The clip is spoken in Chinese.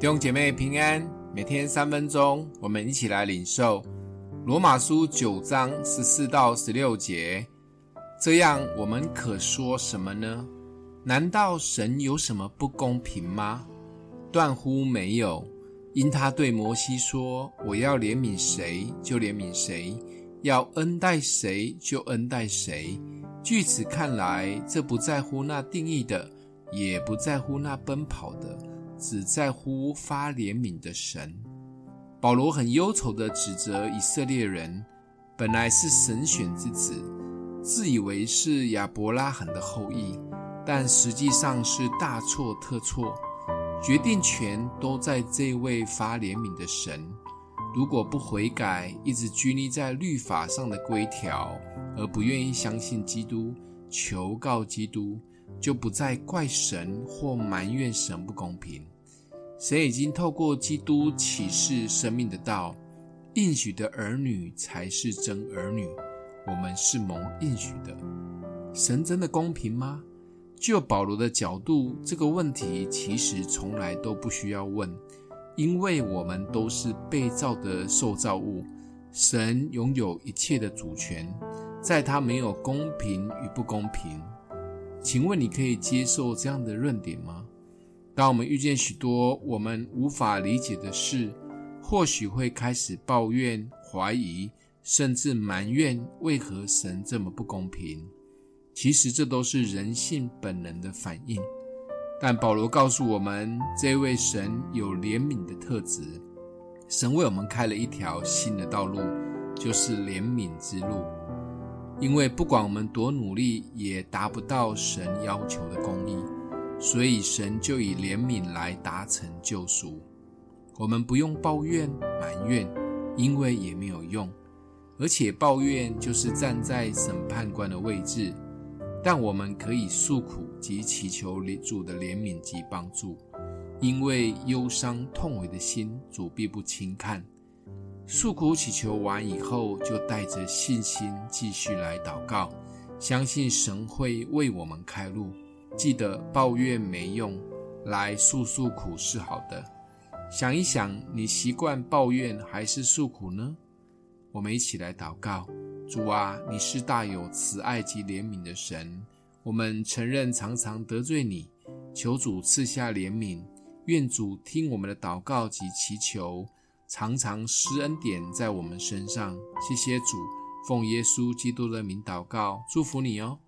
弟兄姐妹平安，每天三分钟，我们一起来领受罗马书九章十四到十六节。这样，我们可说什么呢？难道神有什么不公平吗？断乎没有，因他对摩西说：“我要怜悯谁就怜悯谁，要恩待谁就恩待谁。”据此看来，这不在乎那定义的，也不在乎那奔跑的。只在乎发怜悯的神。保罗很忧愁地指责以色列人，本来是神选之子，自以为是亚伯拉罕的后裔，但实际上是大错特错。决定权都在这位发怜悯的神。如果不悔改，一直拘泥在律法上的规条，而不愿意相信基督，求告基督。就不再怪神或埋怨神不公平。神已经透过基督启示生命的道，应许的儿女才是真儿女。我们是蒙应许的。神真的公平吗？就保罗的角度，这个问题其实从来都不需要问，因为我们都是被造的受造物，神拥有一切的主权，在他没有公平与不公平。请问你可以接受这样的论点吗？当我们遇见许多我们无法理解的事，或许会开始抱怨、怀疑，甚至埋怨为何神这么不公平。其实这都是人性本能的反应。但保罗告诉我们，这位神有怜悯的特质，神为我们开了一条新的道路，就是怜悯之路。因为不管我们多努力，也达不到神要求的公义，所以神就以怜悯来达成救赎。我们不用抱怨埋怨，因为也没有用，而且抱怨就是站在审判官的位置。但我们可以诉苦及祈求主的怜悯及帮助，因为忧伤痛悔的心，主必不轻看。诉苦祈求完以后，就带着信心继续来祷告，相信神会为我们开路。记得抱怨没用，来诉诉苦是好的。想一想，你习惯抱怨还是诉苦呢？我们一起来祷告：主啊，你是大有慈爱及怜悯的神，我们承认常常得罪你，求主赐下怜悯，愿主听我们的祷告及祈求。常常施恩典在我们身上，谢谢主，奉耶稣基督的名祷告，祝福你哦。